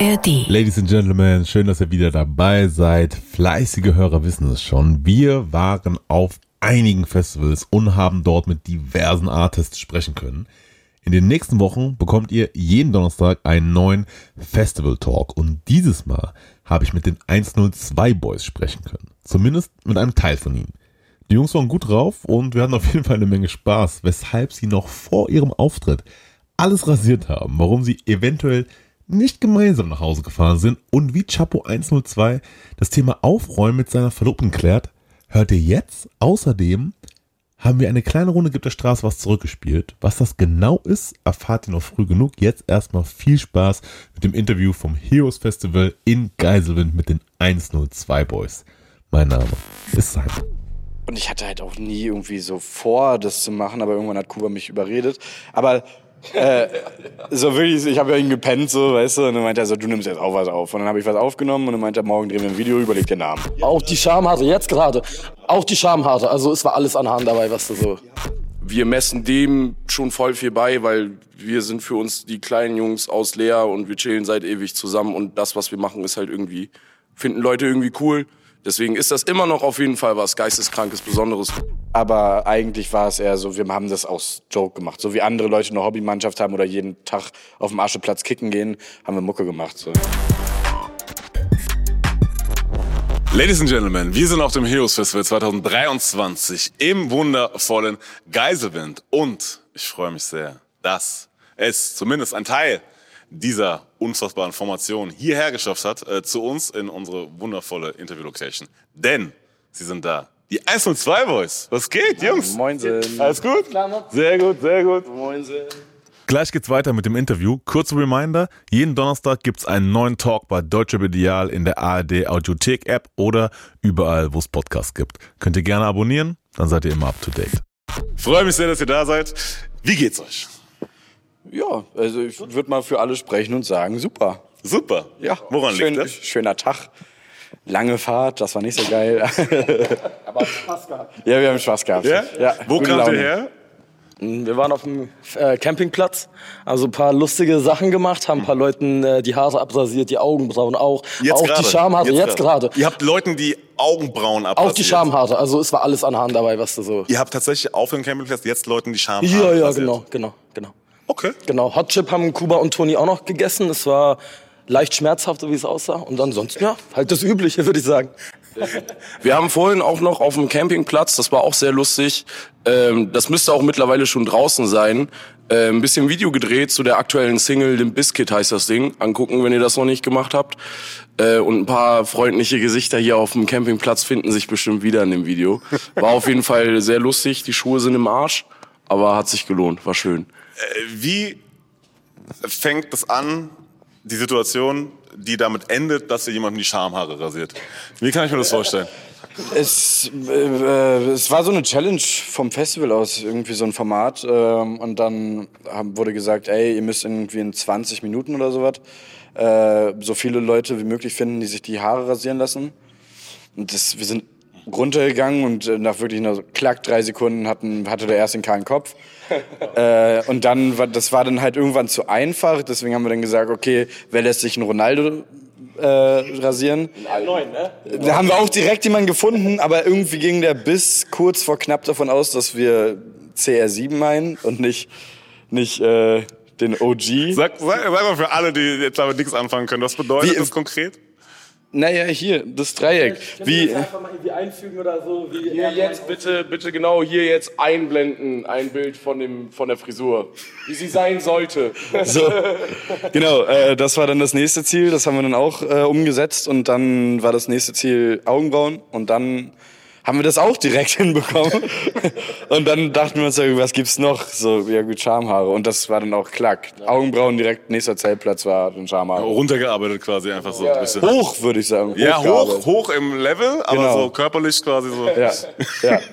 ARD. Ladies and Gentlemen, schön, dass ihr wieder dabei seid. Fleißige Hörer wissen es schon. Wir waren auf einigen Festivals und haben dort mit diversen Artists sprechen können. In den nächsten Wochen bekommt ihr jeden Donnerstag einen neuen Festival Talk und dieses Mal habe ich mit den 102 Boys sprechen können. Zumindest mit einem Teil von ihnen. Die Jungs waren gut drauf und wir hatten auf jeden Fall eine Menge Spaß, weshalb sie noch vor ihrem Auftritt alles rasiert haben, warum sie eventuell nicht gemeinsam nach Hause gefahren sind und wie Chapo 102 das Thema Aufräumen mit seiner Verlobten klärt, hört ihr jetzt. Außerdem haben wir eine kleine Runde Gibt der Straße was zurückgespielt. Was das genau ist, erfahrt ihr noch früh genug. Jetzt erstmal viel Spaß mit dem Interview vom Heroes Festival in Geiselwind mit den 102 Boys. Mein Name ist Simon. Und ich hatte halt auch nie irgendwie so vor, das zu machen, aber irgendwann hat Kuba mich überredet. Aber äh, so wirklich, ich habe ja ihn gepennt, so, weißt du, und dann meinte er so, du nimmst jetzt auch was auf. Und dann habe ich was aufgenommen und dann meinte er, morgen drehen wir ein Video, überleg den Namen. Auch die Schamhaare, jetzt gerade. Auch die Schamhaare. Also es war alles an Haaren dabei, was du so. Wir messen dem schon voll viel bei, weil wir sind für uns die kleinen Jungs aus Leer und wir chillen seit ewig zusammen und das, was wir machen, ist halt irgendwie, finden Leute irgendwie cool. Deswegen ist das immer noch auf jeden Fall was Geisteskrankes, Besonderes. Aber eigentlich war es eher so, wir haben das aus Joke gemacht. So wie andere Leute eine Hobbymannschaft haben oder jeden Tag auf dem Ascheplatz kicken gehen, haben wir Mucke gemacht. So. Ladies and Gentlemen, wir sind auf dem Heroes Festival 2023 im wundervollen Geiselwind. Und ich freue mich sehr, dass es zumindest ein Teil dieser unfassbaren Formation hierher geschafft hat, äh, zu uns in unsere wundervolle Interview-Location. Denn sie sind da. Die 102 Boys. Was geht, Jungs? Moinsen. Alles gut? Sehr gut, sehr gut. Moinsen. Gleich geht's weiter mit dem Interview. Kurze Reminder, jeden Donnerstag gibt's einen neuen Talk bei Deutsche Medial in der ARD Audiothek App oder überall, wo es Podcasts gibt. Könnt ihr gerne abonnieren, dann seid ihr immer up to date. Freue mich sehr, dass ihr da seid. Wie geht's euch? Ja, also ich würde mal für alle sprechen und sagen, super. Super. Ja, Woran schön, liegt das? Schöner Tag. Lange Fahrt, das war nicht so geil. Aber Spaß gehabt. ja, wir haben Spaß gehabt. Ja? Wo gute kamt ihr her? Wir waren auf dem äh, Campingplatz, also ein paar lustige Sachen gemacht, haben ein paar Leuten äh, die Haare abrasiert, die Augenbrauen auch. Jetzt auch gerade. die Schamhaare, jetzt, gerade. Ihr habt Leuten die Augenbrauen abrasiert. Auch die Schamhaare, also es war alles an Haaren dabei, was du so. Ihr habt tatsächlich auf dem Campingplatz jetzt Leuten die Schamhaare Ja, ja, genau, genau, genau. Okay. Genau, Hot Chip haben Kuba und Toni auch noch gegessen. Es war leicht schmerzhaft, so wie es aussah. Und ansonsten, ja, halt das Übliche, würde ich sagen. Wir haben vorhin auch noch auf dem Campingplatz, das war auch sehr lustig, ähm, das müsste auch mittlerweile schon draußen sein, äh, ein bisschen Video gedreht zu der aktuellen Single, dem Biscuit heißt das Ding. Angucken, wenn ihr das noch nicht gemacht habt. Äh, und ein paar freundliche Gesichter hier auf dem Campingplatz finden sich bestimmt wieder in dem Video. War auf jeden Fall sehr lustig, die Schuhe sind im Arsch, aber hat sich gelohnt, war schön. Äh, Wie fängt das an, die Situation, die damit endet, dass ihr jemanden die Schamhaare rasiert? Wie kann ich mir das vorstellen? Es, äh, es war so eine Challenge vom Festival aus, irgendwie so ein Format. Ähm, und dann haben, wurde gesagt, ey, ihr müsst irgendwie in 20 Minuten oder sowas äh, so viele Leute wie möglich finden, die sich die Haare rasieren lassen. Und das, wir sind runtergegangen und äh, nach wirklich nur so klack drei Sekunden hatten, hatte der erste einen kahlen Kopf. äh, und dann war, das war dann halt irgendwann zu einfach, deswegen haben wir dann gesagt, okay, wer lässt sich einen Ronaldo äh, rasieren? Da haben wir auch direkt jemanden gefunden, aber irgendwie ging der bis kurz vor knapp davon aus, dass wir CR7 meinen und nicht, nicht äh, den OG. Sag, sag, sag mal für alle, die jetzt damit nichts anfangen können, was bedeutet Wie- das konkret? Naja, hier, das Dreieck. Wie, einfach mal irgendwie einfügen oder so? Wie Hier jetzt bitte, bitte genau hier jetzt einblenden, ein Bild von dem, von der Frisur, wie sie sein sollte. so, genau, äh, das war dann das nächste Ziel, das haben wir dann auch äh, umgesetzt und dann war das nächste Ziel Augenbrauen und dann haben wir das auch direkt hinbekommen. und dann dachten wir uns, ja, was gibt's noch? So, ja gut, Schamhaare. Und das war dann auch klack. Augenbrauen direkt, nächster Zeltplatz war dann Schamhaare. Runtergearbeitet quasi einfach so ein bisschen. Hoch, würde ich sagen. Ja, hoch, hoch im Level, aber Genau. so körperlich quasi so Ja, ja.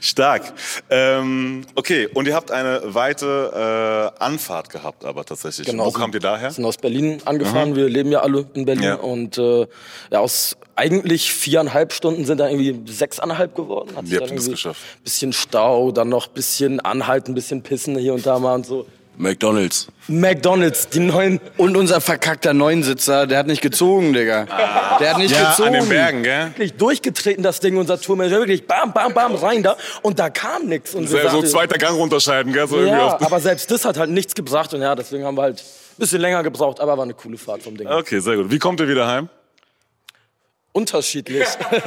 stark. Ähm, okay, und ihr habt eine weite äh, Anfahrt gehabt, aber tatsächlich. Genau. Wo kamt ihr daher? sind aus Berlin angefahren. Wir leben ja alle in Berlin. Ja. Und äh, ja, aus eigentlich viereinhalb Stunden sind da irgendwie sechseinhalb geworden. Hat Wie habt ihr das geschafft? Bisschen Stau, dann noch bisschen anhalten, bisschen pissen hier und da mal und so. McDonalds. McDonalds, die neuen. Und unser verkackter Neunsitzer, der hat nicht gezogen, Digga. Der hat nicht Ja, gezogen. an den Bergen, gell? Wirklich durchgetreten, das Ding, unser Tourmanager. Wirklich bam, bam, bam, rein da. Und da kam nichts. Und So, so zweiter Gang runterscheiden, gell? So irgendwie Ja, auf aber selbst das hat halt nichts gebracht. Und ja, deswegen haben wir halt ein bisschen länger gebraucht. Aber war eine coole Fahrt vom Ding. okay, sehr gut. Wie kommt ihr wieder heim? Unterschiedlich.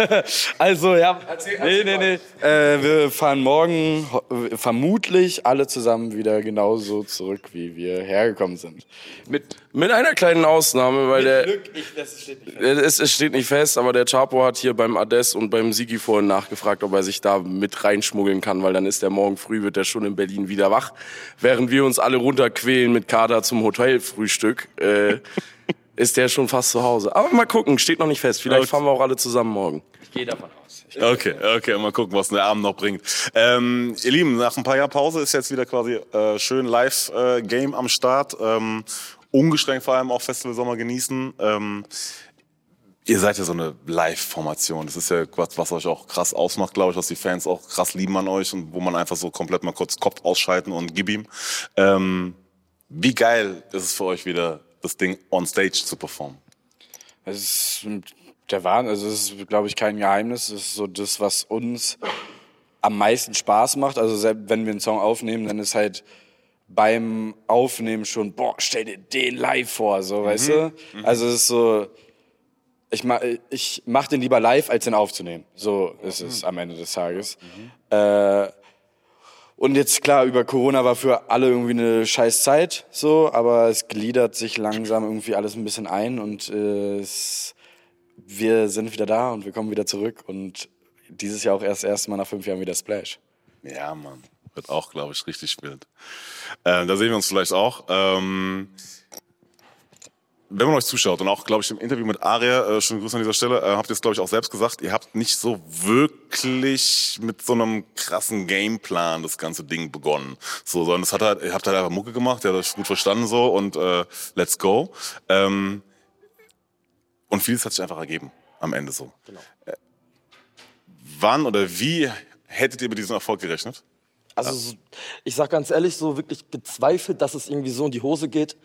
also, ja. Nee, nee, nee. Äh, wir fahren morgen vermutlich alle zusammen wieder genauso zurück, wie wir hergekommen sind. Mit Mit einer kleinen Ausnahme, weil der. Glück, ich, das steht nicht Äh, Es, es steht nicht fest, aber der Chapo hat hier beim Ades und beim Sigi vorhin nachgefragt, ob er sich da mit reinschmuggeln kann, weil dann ist der morgen früh, wird er schon in Berlin wieder wach. Während wir uns alle runterquälen mit Kader zum Hotelfrühstück, äh, ist der schon fast zu Hause. Aber mal gucken, steht noch nicht fest. Vielleicht Okay. fahren wir auch alle zusammen morgen. Ich gehe davon aus. Okay, okay, mal gucken, was der Abend noch bringt. Ähm, ihr Lieben, nach ein paar Jahren Pause ist jetzt wieder quasi äh, schön Live-Game am Start. Ähm, ungeschränkt vor allem auch Festival Sommer genießen. Ähm, ihr seid ja so eine Live-Formation. Das ist ja was, was euch auch krass ausmacht, glaube ich, was die Fans auch krass lieben an euch und wo man einfach so komplett mal kurz Kopf ausschalten und gib ihm. Ähm, wie geil ist es für euch wieder, das Ding on Stage zu performen? Es ist der Wahnsinn, also es ist, glaube ich, kein Geheimnis. Es ist so das, was uns am meisten Spaß macht. Also selbst wenn wir einen Song aufnehmen, dann ist halt beim Aufnehmen schon, boah, stell dir den live vor, so, weißt du? Also es ist so, ich mach, ich mach den lieber live, als den aufzunehmen. So ist es am Ende des Tages. Äh, und jetzt klar, über Corona war für alle irgendwie eine scheiß Zeit, so, aber es gliedert sich langsam irgendwie alles ein bisschen ein und äh, es, wir sind wieder da und wir kommen wieder zurück und dieses Jahr auch erst erst Mal nach fünf Jahren wieder Splash. Ja, Mann. Wird auch, glaube ich, richtig wild. Äh, da sehen wir uns vielleicht auch. Ähm, wenn man euch zuschaut und auch, glaube ich, im Interview mit Aria, äh, schönen Gruß an dieser Stelle, äh, habt ihr es, glaube ich, auch selbst gesagt, ihr habt nicht so wirklich mit so einem krassen Gameplan das ganze Ding begonnen. So, sondern es hat halt, ihr habt halt einfach Mucke gemacht, ihr habt euch gut verstanden so und äh, let's go. Ähm, und vieles hat sich einfach ergeben am Ende so. Äh, wann oder wie hättet ihr mit diesem Erfolg gerechnet? Also so- ich sag ganz ehrlich, so wirklich gezweifelt, dass es irgendwie so in die Hose geht,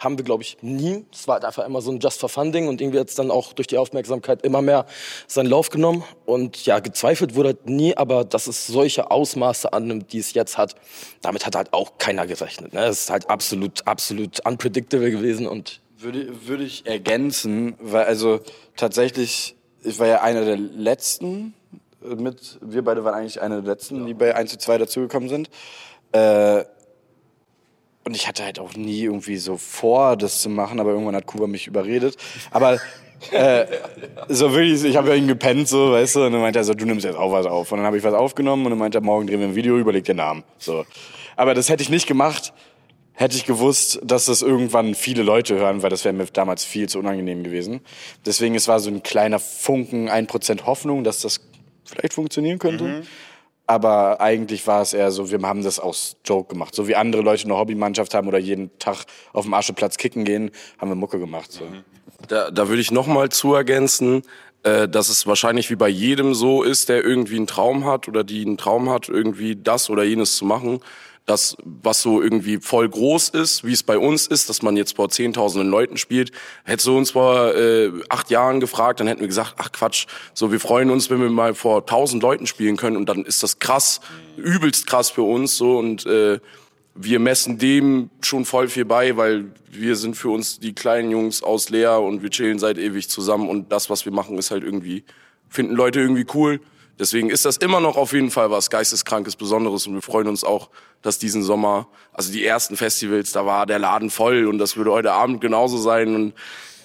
haben wir, glaube ich, nie. Es war halt einfach immer so ein Just for Fun Ding und irgendwie hat es dann auch durch die Aufmerksamkeit immer mehr seinen Lauf genommen. Und ja, gezweifelt wurde halt nie, aber dass es solche Ausmaße annimmt, die es jetzt hat, damit hat halt auch keiner gerechnet. Ne? Es ist halt absolut, absolut unpredictable gewesen und Würde, würde ich ergänzen, weil also tatsächlich, ich war ja einer der letzten äh, mit, wir beide waren eigentlich einer der letzten, die bei 1 zu 2 dazugekommen sind. Äh, und ich hatte halt auch nie irgendwie so vor, das zu machen, aber irgendwann hat Kuba mich überredet. Aber äh, so wirklich, ich habe ja ihn gepennt, so, weißt du, und dann meinte er so, du nimmst jetzt auch was auf. Und dann habe ich was aufgenommen und dann meinte er, morgen drehen wir ein Video, überleg den Namen. So. Aber das hätte ich nicht gemacht, hätte ich gewusst, dass das irgendwann viele Leute hören, weil das wäre mir damals viel zu unangenehm gewesen. Deswegen, es war so ein kleiner Funken, ein Prozent Hoffnung, dass das vielleicht funktionieren könnte. Aber eigentlich war es eher so, wir haben das aus Joke gemacht. So wie andere Leute eine Hobbymannschaft haben oder jeden Tag auf dem Ascheplatz kicken gehen, haben wir Mucke gemacht. So. Da, da würde ich noch mal zu ergänzen, äh, dass es wahrscheinlich wie bei jedem so ist, der irgendwie einen Traum hat oder die einen Traum hat, irgendwie das oder jenes zu machen. Das, was so irgendwie voll groß ist, wie es bei uns ist, dass man jetzt vor zehntausenden Leuten spielt. Hättest du uns vor äh, acht Jahren gefragt, dann hätten wir gesagt, ach Quatsch, so wir freuen uns, wenn wir mal vor tausend Leuten spielen können und dann ist das krass, übelst krass für uns so und äh, wir messen dem schon voll viel bei, weil wir sind für uns die kleinen Jungs aus Leer und wir chillen seit ewig zusammen und das, was wir machen, ist halt irgendwie, finden Leute irgendwie cool. Deswegen ist das immer noch auf jeden Fall was Geisteskrankes, Besonderes und wir freuen uns auch, dass diesen Sommer, also die ersten Festivals, da war der Laden voll und das würde heute Abend genauso sein und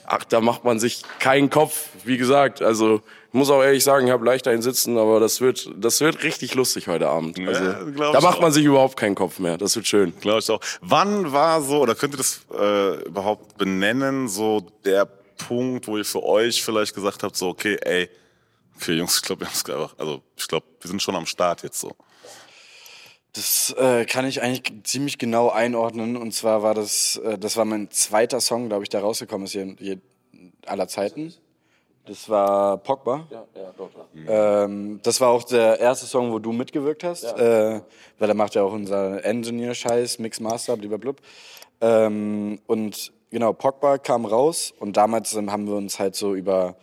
ach, da macht man sich keinen Kopf, wie gesagt. Also ich muss auch ehrlich sagen, ich habe leicht einen sitzen, aber das wird, das wird richtig lustig heute Abend. Also, glaub da macht auch. man sich überhaupt keinen Kopf mehr. Das wird schön. Glaube ich auch. Wann war so, oder könnt ihr das äh, überhaupt benennen, so der Punkt, wo ihr für euch vielleicht gesagt habt, so, okay, ey, okay, Jungs, ich glaube, wir haben es einfach, also ich glaube, wir sind schon am Start jetzt so. Das äh, kann ich eigentlich ziemlich genau einordnen. Und zwar war das, äh, das war mein zweiter Song, glaube ich, der rausgekommen ist hier, hier aller Zeiten. Das war Pogba. Ja, ja, dort. Ähm, das war auch der erste Song, wo du mitgewirkt hast, äh, weil er macht ja auch unser Engineer-Scheiß, Mix Master, blablabla. Ähm, und genau, Pogba kam raus und damals ähm, haben wir uns halt so über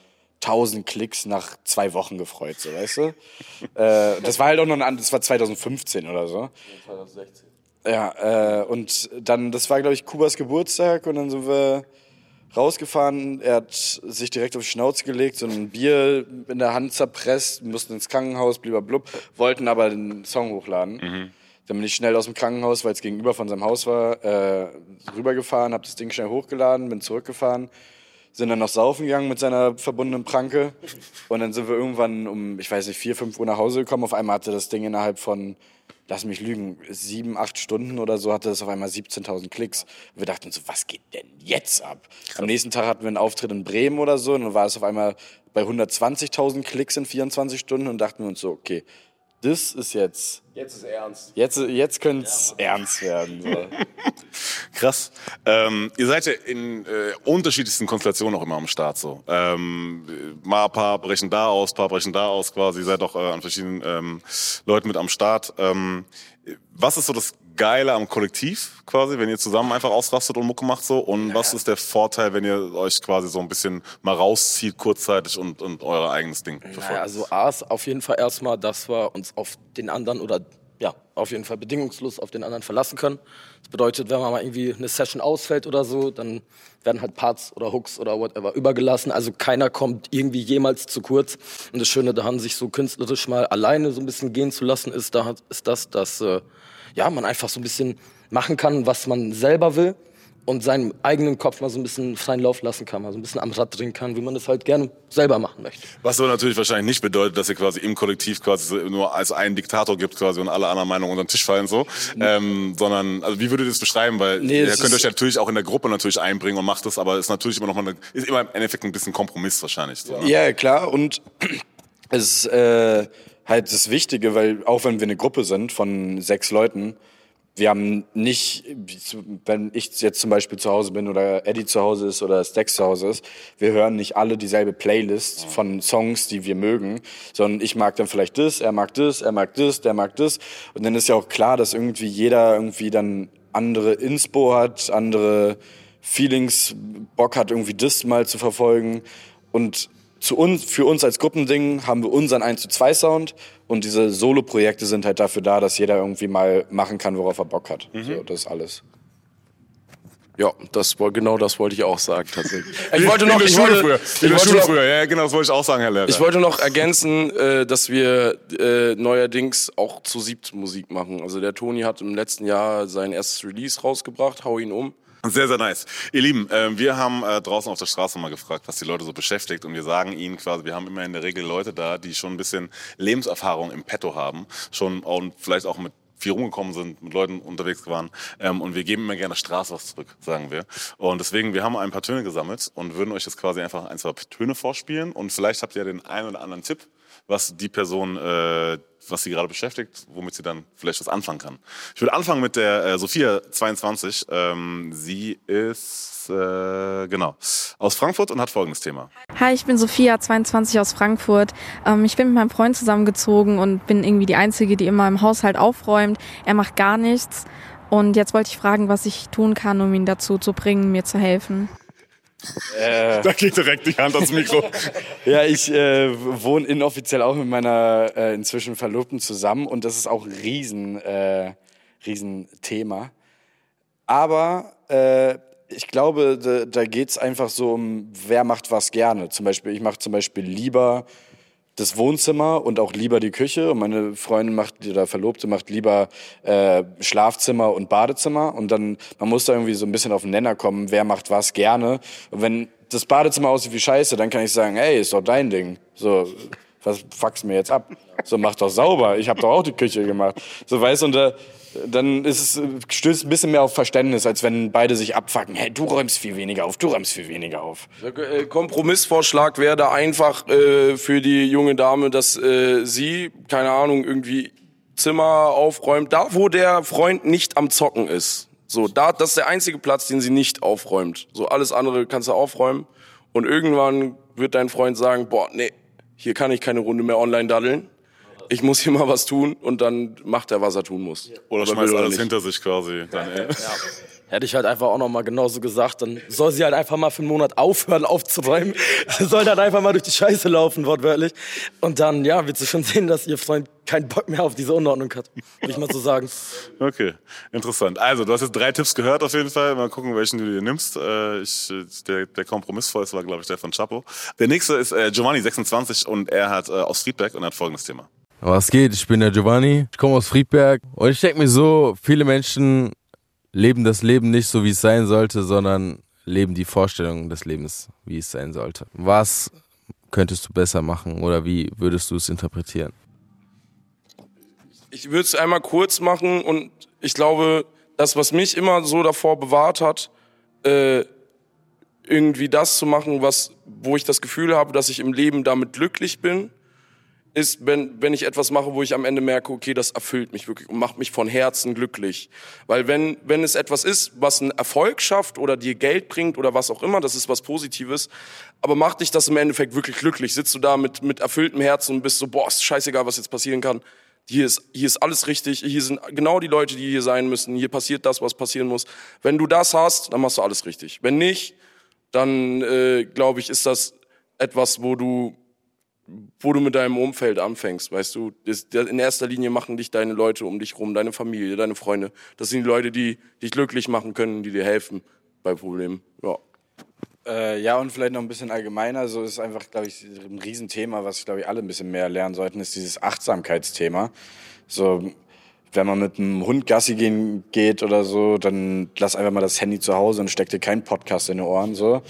1000 Klicks nach zwei Wochen gefreut, so weißt du. äh, das war halt auch noch ein, das war 2015 oder so. 2016. Ja, äh, und dann, das war glaube ich Kubas Geburtstag und dann sind wir rausgefahren. Er hat sich direkt auf die Schnauze gelegt, so ein Bier in der Hand zerpresst, mussten ins Krankenhaus, blub, wollten aber den Song hochladen. Dann bin ich schnell aus dem Krankenhaus, weil es gegenüber von seinem Haus war, äh, rübergefahren, habe das Ding schnell hochgeladen, bin zurückgefahren, sind dann noch saufen gegangen mit seiner verbundenen Pranke und dann sind wir irgendwann um, ich weiß nicht, vier, fünf Uhr nach Hause gekommen. Auf einmal hatte das Ding innerhalb von, lass mich lügen, sieben, acht Stunden oder so, hatte das auf einmal 17.000 Klicks. Und wir dachten so, was geht denn jetzt ab? Am nächsten Tag hatten wir einen Auftritt in Bremen oder so und dann war es auf einmal bei 120.000 Klicks in 24 Stunden und dachten wir uns so, okay, das ist jetzt, Jetzt ist ernst. jetzt, jetzt könnte es ernst werden. So. Krass. Ähm, ihr seid ja in äh, unterschiedlichsten Konstellationen auch immer am Start so. Ähm, mal ein paar brechen da aus, paar brechen da aus quasi. Ihr seid auch äh, an verschiedenen ähm, Leuten mit am Start. Ähm, was ist so das Geile am Kollektiv quasi, wenn ihr zusammen einfach ausrastet und Mucke macht so? Und was ist der Vorteil, wenn ihr euch quasi so ein bisschen mal rauszieht kurzzeitig und, und euer eigenes Ding verfolgt? Naja, also A ist auf jeden Fall erstmal, dass wir uns auf den anderen oder ja, auf jeden Fall bedingungslos auf den anderen verlassen können. Das bedeutet, wenn mal irgendwie eine Session ausfällt oder so, dann werden halt Parts oder Hooks oder whatever übergelassen. Also keiner kommt irgendwie jemals zu kurz. Und das Schöne daran, sich so künstlerisch mal alleine so ein bisschen gehen zu lassen, ist, da, ist das, dass äh, ja, man einfach so ein bisschen machen kann, was man selber will und seinen eigenen Kopf mal so ein bisschen freien Lauf lassen kann, mal so ein bisschen am Rad drehen kann, wie man das halt gerne selber machen möchte. Was aber natürlich wahrscheinlich nicht bedeutet, dass ihr quasi im Kollektiv quasi nur als einen Diktator gibt quasi und alle anderen Meinungen unter den Tisch fallen so, ähm, sondern also wie würdet ihr das beschreiben? Weil Nee, ihr könnt euch natürlich auch in der Gruppe natürlich einbringen und macht das, aber ist natürlich immer noch mal eine, ist immer im Endeffekt ein bisschen Kompromiss wahrscheinlich. So, ne? Ja, klar. Und es äh, halt das Wichtige, weil auch wenn wir eine Gruppe sind von sechs Leuten, wir haben nicht, wenn ich jetzt zum Beispiel zu Hause bin oder Eddie zu Hause ist oder Stax zu Hause ist, wir hören nicht alle dieselbe Playlist von Songs, die wir mögen, sondern ich mag dann vielleicht das, er mag das, er mag das, der mag das. Und dann ist ja auch klar, dass irgendwie jeder irgendwie dann andere Inspo hat, andere Feelings, Bock hat, irgendwie das mal zu verfolgen. Und zu uns, für uns als Gruppending haben wir unseren 1 zu 2 Sound und diese Solo-Projekte sind halt dafür da, dass jeder irgendwie mal machen kann, worauf er Bock hat. So, das ist alles. Ja, das, genau das wollte ich auch sagen, tatsächlich. Ich wollte noch, in der ich Schule wollte, früher. ich Wie in der wollte Schule noch, früher. Ja, genau, das wollte ich auch sagen, Herr Lehrer. Ich wollte noch ergänzen, äh, dass wir äh, neuerdings auch zu siebt Musik machen. Also der Toni hat im letzten Jahr sein erstes Release rausgebracht, Hau ihn um. Sehr, sehr nice. Ihr Lieben, äh, wir haben äh, draußen auf der Straße mal gefragt, was die Leute so beschäftigt und wir sagen ihnen quasi, wir haben immer in der Regel Leute da, die schon ein bisschen Lebenserfahrung im Petto haben, schon und vielleicht auch mit viel rumgekommen sind, mit Leuten unterwegs waren ähm, und wir geben immer gerne Straße was zurück, sagen wir. Und deswegen, wir haben ein paar Töne gesammelt und würden euch jetzt quasi einfach ein, zwei Töne vorspielen und vielleicht habt ihr den einen oder anderen Tipp, was die Person, äh, was sie gerade beschäftigt, womit sie dann vielleicht was anfangen kann. Ich würde anfangen mit der äh, Sophia 22. Ähm, sie ist äh, genau aus Frankfurt und hat folgendes Thema. Hi, ich bin Sophia, 22 aus Frankfurt. Ähm, ich bin mit meinem Freund zusammengezogen und bin irgendwie die Einzige, die immer im Haushalt aufräumt. Er macht gar nichts. Und jetzt wollte ich fragen, was ich tun kann, um ihn dazu zu bringen, mir zu helfen. Da geht direkt die Hand ans Mikro. Ja, ich äh, wohne inoffiziell auch mit meiner äh, inzwischen Verlobten zusammen und das ist auch ein riesen, äh, riesen Thema. Aber äh, ich glaube, da, da geht's einfach so um, wer macht was gerne. Zum Beispiel, ich mache zum Beispiel lieber das Wohnzimmer und auch lieber die Küche. Und meine Freundin macht oder Verlobte macht lieber äh, Schlafzimmer und Badezimmer. Und dann man muss da irgendwie so ein bisschen auf den Nenner kommen, wer macht was gerne. Und wenn das Badezimmer aussieht wie Scheiße, dann kann ich sagen, hey, ist doch dein Ding. So, was fuckst mir jetzt ab? So, mach doch sauber. Ich habe doch auch die Küche gemacht. So, weißt du, und da, dann ist es, stößt ein bisschen mehr auf Verständnis, als wenn beide sich abfacken. Hey, du räumst viel weniger auf, du räumst viel weniger auf. Äh, Kompromissvorschlag wäre da einfach äh, für die junge Dame, dass äh, sie, keine Ahnung, irgendwie Zimmer aufräumt, da wo der Freund nicht am Zocken ist. So, da, das ist der einzige Platz, den sie nicht aufräumt. So, alles andere kannst du aufräumen. Und irgendwann wird dein Freund sagen, boah, nee, hier kann ich keine Runde mehr online daddeln. Ich muss hier mal was tun und dann macht er, was er tun muss. Oder er schmeißt alles hinter sich quasi. Dann, äh, Hätte ich halt einfach auch noch mal genauso gesagt, dann soll sie halt einfach mal für einen Monat aufhören aufzuräumen. Sie soll dann einfach mal durch die Scheiße laufen, wortwörtlich. Und dann, ja, wird sie schon sehen, dass ihr Freund keinen Bock mehr auf diese Unordnung hat. Würde ich mal so sagen. Okay, interessant. Also, du hast jetzt drei Tipps gehört auf jeden Fall. Mal gucken, welchen du dir nimmst. Äh, ich, der, der kompromissvollste war, glaube ich, der von Chapo. Der nächste ist äh, Giovanni, 26, und er hat äh, aus Friedberg und er hat folgendes Thema. Was geht? Ich bin der Giovanni. Ich komme aus Friedberg. Und ich denke mir so, viele Menschen leben das Leben nicht so, wie es sein sollte, sondern leben die Vorstellung des Lebens, wie es sein sollte. Was könntest du besser machen oder wie würdest du es interpretieren? Ich würde es einmal kurz machen und ich glaube, das, was mich immer so davor bewahrt hat, äh, irgendwie das zu machen, was, wo ich das Gefühl habe, dass ich im Leben damit glücklich bin, ist, wenn, wenn ich etwas mache, wo ich am Ende merke, okay, das erfüllt mich wirklich und macht mich von Herzen glücklich. Weil wenn, wenn es etwas ist, was einen Erfolg schafft oder dir Geld bringt oder was auch immer, das ist was Positives, aber macht dich das im Endeffekt wirklich glücklich? Sitzt du da mit, mit erfülltem Herzen und bist so, boah, ist scheißegal, was jetzt passieren kann. Hier ist, hier ist alles richtig, hier sind genau die Leute, die hier sein müssen, hier passiert das, was passieren muss. Wenn du das hast, dann machst du alles richtig. Wenn nicht, dann äh, glaube ich, ist das etwas, wo du wo du mit deinem Umfeld anfängst, weißt du, in erster Linie machen dich deine Leute um dich rum, deine Familie, deine Freunde. Das sind die Leute, die dich glücklich machen können, die dir helfen bei Problemen. Ja. Äh, ja, und vielleicht noch ein bisschen allgemeiner, so ist einfach, glaube ich, ein Riesenthema, was, glaube ich, alle ein bisschen mehr lernen sollten, ist dieses Achtsamkeitsthema. So, wenn man mit einem Hund Gassi gehen geht oder so, dann lass einfach mal das Handy zu Hause und steck dir keinen Podcast in die Ohren, so.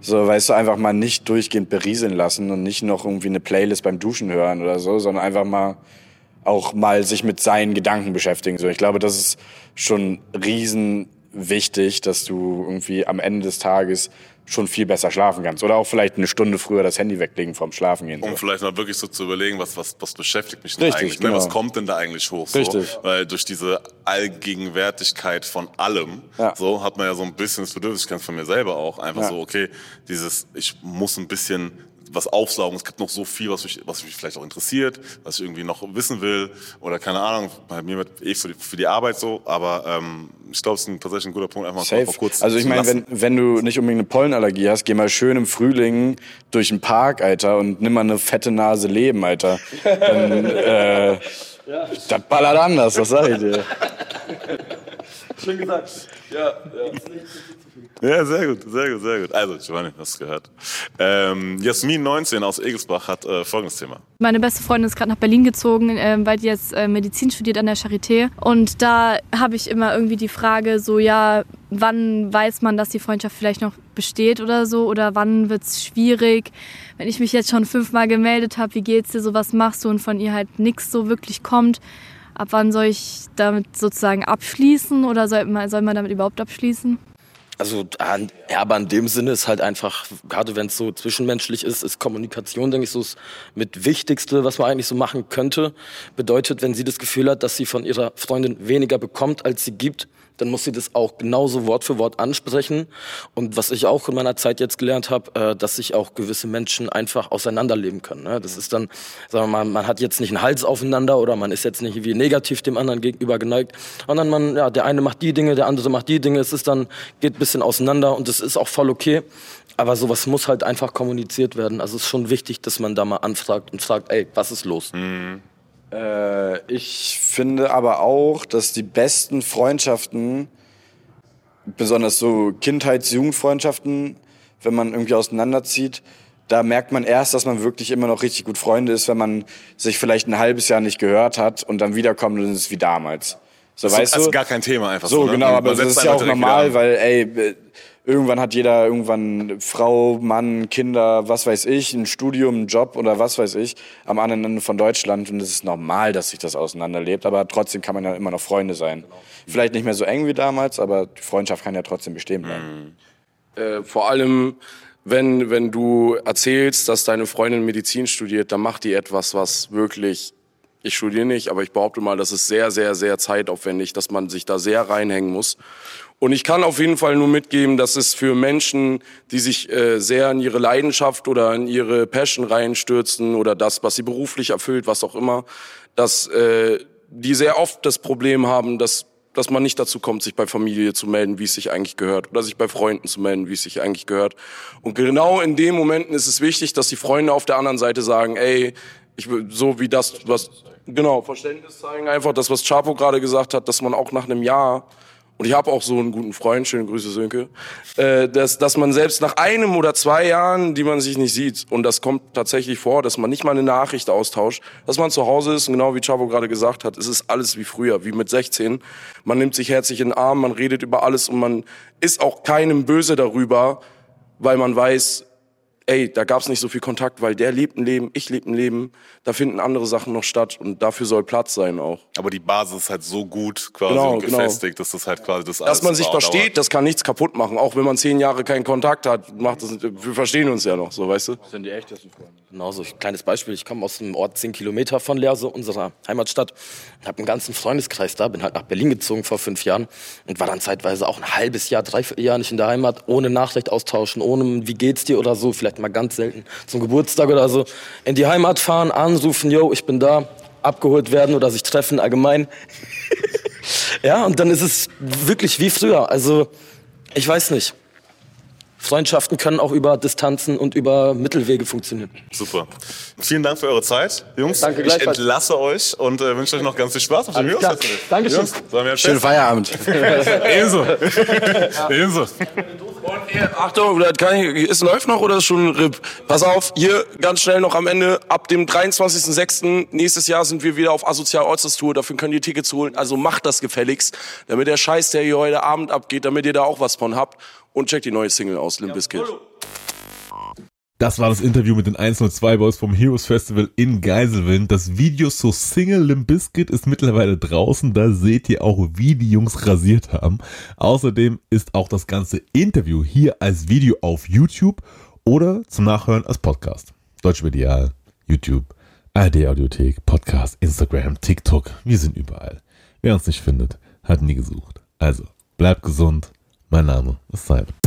So, weißt du, einfach mal nicht durchgehend berieseln lassen und nicht noch irgendwie eine Playlist beim Duschen hören oder so, sondern einfach mal auch mal sich mit seinen Gedanken beschäftigen. So, ich glaube, das ist schon riesen wichtig, dass du irgendwie am Ende des Tages schon viel besser schlafen kannst. Oder auch vielleicht eine Stunde früher das Handy weglegen vorm Schlafengehen. Um So. vielleicht mal wirklich so zu überlegen, was, was, was beschäftigt mich denn Richtig, eigentlich? Ne? genau. Was kommt denn da eigentlich hoch? So? Richtig. Weil durch diese Allgegenwärtigkeit von allem, Ja. so hat man ja so ein bisschen das Bedürfnis, ich kenne es von mir selber auch, einfach Ja. so, okay, dieses, ich muss ein bisschen was aufsaugen. Es gibt noch so viel, was mich, was mich vielleicht auch interessiert, was ich irgendwie noch wissen will oder keine Ahnung. Bei mir wird eh für die, für die Arbeit so, aber ähm, ich glaube, es ist ein, tatsächlich ein guter Punkt, einfach Safe. mal kurz Also ich meine, wenn, wenn du nicht unbedingt eine Pollenallergie hast, geh mal schön im Frühling durch den Park, Alter, und nimm mal eine fette Nase Leben, Alter. Dann, äh, Das ballert anders, das sag ich dir. Schön gesagt. Ja, ja. Ja, sehr gut, sehr gut, sehr gut. Also, Giovanni, hast du gehört. Ähm, Jasmin 19 aus Egelsbach hat äh, folgendes Thema. Meine beste Freundin ist gerade nach Berlin gezogen, ähm, weil die jetzt äh, Medizin studiert an der Charité. Und da habe ich immer irgendwie die Frage, so ja, wann weiß man, dass die Freundschaft vielleicht noch besteht oder so? Oder wann wird es schwierig? Wenn ich mich jetzt schon fünfmal gemeldet habe, wie geht's dir, so was machst du und von ihr halt nichts so wirklich kommt. Ab wann soll ich damit sozusagen abschließen oder soll man, soll man damit überhaupt abschließen? Also, ja, aber in dem Sinne ist halt einfach, gerade wenn es so zwischenmenschlich ist, ist Kommunikation, denke ich, so das mit Wichtigste, was man eigentlich so machen könnte. Bedeutet, wenn sie das Gefühl hat, dass sie von ihrer Freundin weniger bekommt, als sie gibt, dann muss sie das auch genauso Wort für Wort ansprechen. Und was ich auch in meiner Zeit jetzt gelernt habe, äh, dass sich auch gewisse Menschen einfach auseinanderleben können. Ne? Das ist dann, sagen wir mal, man hat jetzt nicht einen Hals aufeinander oder man ist jetzt nicht wie negativ dem anderen gegenüber geneigt, sondern man, ja, der eine macht die Dinge, der andere macht die Dinge. Es ist dann, geht ein bisschen auseinander und das ist auch voll okay. Aber sowas muss halt einfach kommuniziert werden. Also es ist schon wichtig, dass man da mal anfragt und fragt, ey, was ist los? Äh, ich finde aber auch, dass die besten Freundschaften, besonders so Kindheits-Jugendfreundschaften, wenn man irgendwie auseinanderzieht, da merkt man erst, dass man wirklich immer noch richtig gut Freunde ist, wenn man sich vielleicht ein halbes Jahr nicht gehört hat und dann wiederkommt und es ist wie damals. So, Das weißt ist du? gar kein Thema einfach So, ne? genau, aber das ist ja auch direkt normal, weil, ey, irgendwann hat jeder irgendwann Frau, Mann, Kinder, was weiß ich, ein Studium, einen Job oder was weiß ich, am anderen Ende von Deutschland und es ist normal, dass sich das auseinanderlebt, aber trotzdem kann man ja immer noch Freunde sein. Vielleicht nicht mehr so eng wie damals, aber die Freundschaft kann ja trotzdem bestehen bleiben. Äh, vor allem, wenn, wenn du erzählst, dass deine Freundin Medizin studiert, dann macht die etwas, was wirklich, ich studiere nicht, aber ich behaupte mal, das ist sehr, sehr, sehr zeitaufwendig, dass man sich da sehr reinhängen muss. Und ich kann auf jeden Fall nur mitgeben, dass es für Menschen, die sich äh, sehr in ihre Leidenschaft oder in ihre Passion reinstürzen oder das, was sie beruflich erfüllt, was auch immer, dass äh, die sehr oft das Problem haben, dass dass man nicht dazu kommt, sich bei Familie zu melden, wie es sich eigentlich gehört, oder sich bei Freunden zu melden, wie es sich eigentlich gehört. Und genau in den Momenten ist es wichtig, dass die Freunde auf der anderen Seite sagen, ey, ich will, so wie das, was, genau, Verständnis zeigen einfach, das, was Chapo gerade gesagt hat, dass man auch nach einem Jahr und ich habe auch so einen guten Freund, schöne Grüße Sönke, äh, dass, dass man selbst nach einem oder zwei Jahren, die man sich nicht sieht, und das kommt tatsächlich vor, dass man nicht mal eine Nachricht austauscht, dass man zu Hause ist und genau wie Chavo gerade gesagt hat, es ist alles wie früher, wie mit 16. Man nimmt sich herzlich in den Arm, man redet über alles und man ist auch keinem böse darüber, weil man weiß, ey, da gab es nicht so viel Kontakt, weil der lebt ein Leben, ich lebe ein Leben, da finden andere Sachen noch statt und dafür soll Platz sein auch. Aber die Basis ist halt so gut quasi Genau, und genau. gefestigt, dass das halt quasi das Dass man sich dauert. versteht, das kann nichts kaputt machen. Auch wenn man zehn Jahre keinen Kontakt hat, macht das, wir verstehen uns ja noch, so, weißt du? Das sind die echtesten Freunde. Genauso, ein kleines Beispiel. Ich komme aus einem Ort 10 Kilometer von Leerse, unserer Heimatstadt. Ich habe einen ganzen Freundeskreis da, bin halt nach Berlin gezogen vor fünf Jahren und war dann zeitweise auch ein halbes Jahr, dreiviertel Jahr nicht in der Heimat, ohne Nachricht austauschen, ohne wie geht's dir oder so, vielleicht mal ganz selten zum Geburtstag oder so. In die Heimat fahren, anrufen, yo, ich bin da, abgeholt werden oder sich treffen allgemein. ja, und dann ist es wirklich wie früher. Also, ich weiß nicht. Freundschaften können auch über Distanzen und über Mittelwege funktionieren. Super. Vielen Dank für eure Zeit, Jungs. Danke ich entlasse euch und äh, wünsche euch noch ganz viel Spaß auf dem. Heroes-Festival. Dankeschön. Jungs, Schönen Feierabend. Ebenso. Ebenso. Und hier, Achtung, das kann ich, es läuft noch oder ist schon ein RIP? Pass auf, hier ganz schnell noch am Ende. Ab dem 23.06. nächstes Jahr sind wir wieder auf Asozial Ortstes Tour. Dafür könnt ihr Tickets holen. Also macht das gefälligst, damit der Scheiß, der hier heute Abend abgeht, damit ihr da auch was von habt. Und checkt die neue Single aus, Limp Bizkit. Das war das Interview mit den 102 Boys vom Heroes Festival in Geiselwind. Das Video zur Single Limp Bizkit ist mittlerweile draußen. Da seht ihr auch, wie die Jungs rasiert haben. Außerdem ist auch das ganze Interview hier als Video auf YouTube oder zum Nachhören als Podcast. Deutsche Medial, YouTube, ARD Audiothek, Podcast, Instagram, TikTok. Wir sind überall. Wer uns nicht findet, hat nie gesucht. Also, bleibt gesund. Mein Name ist Simon.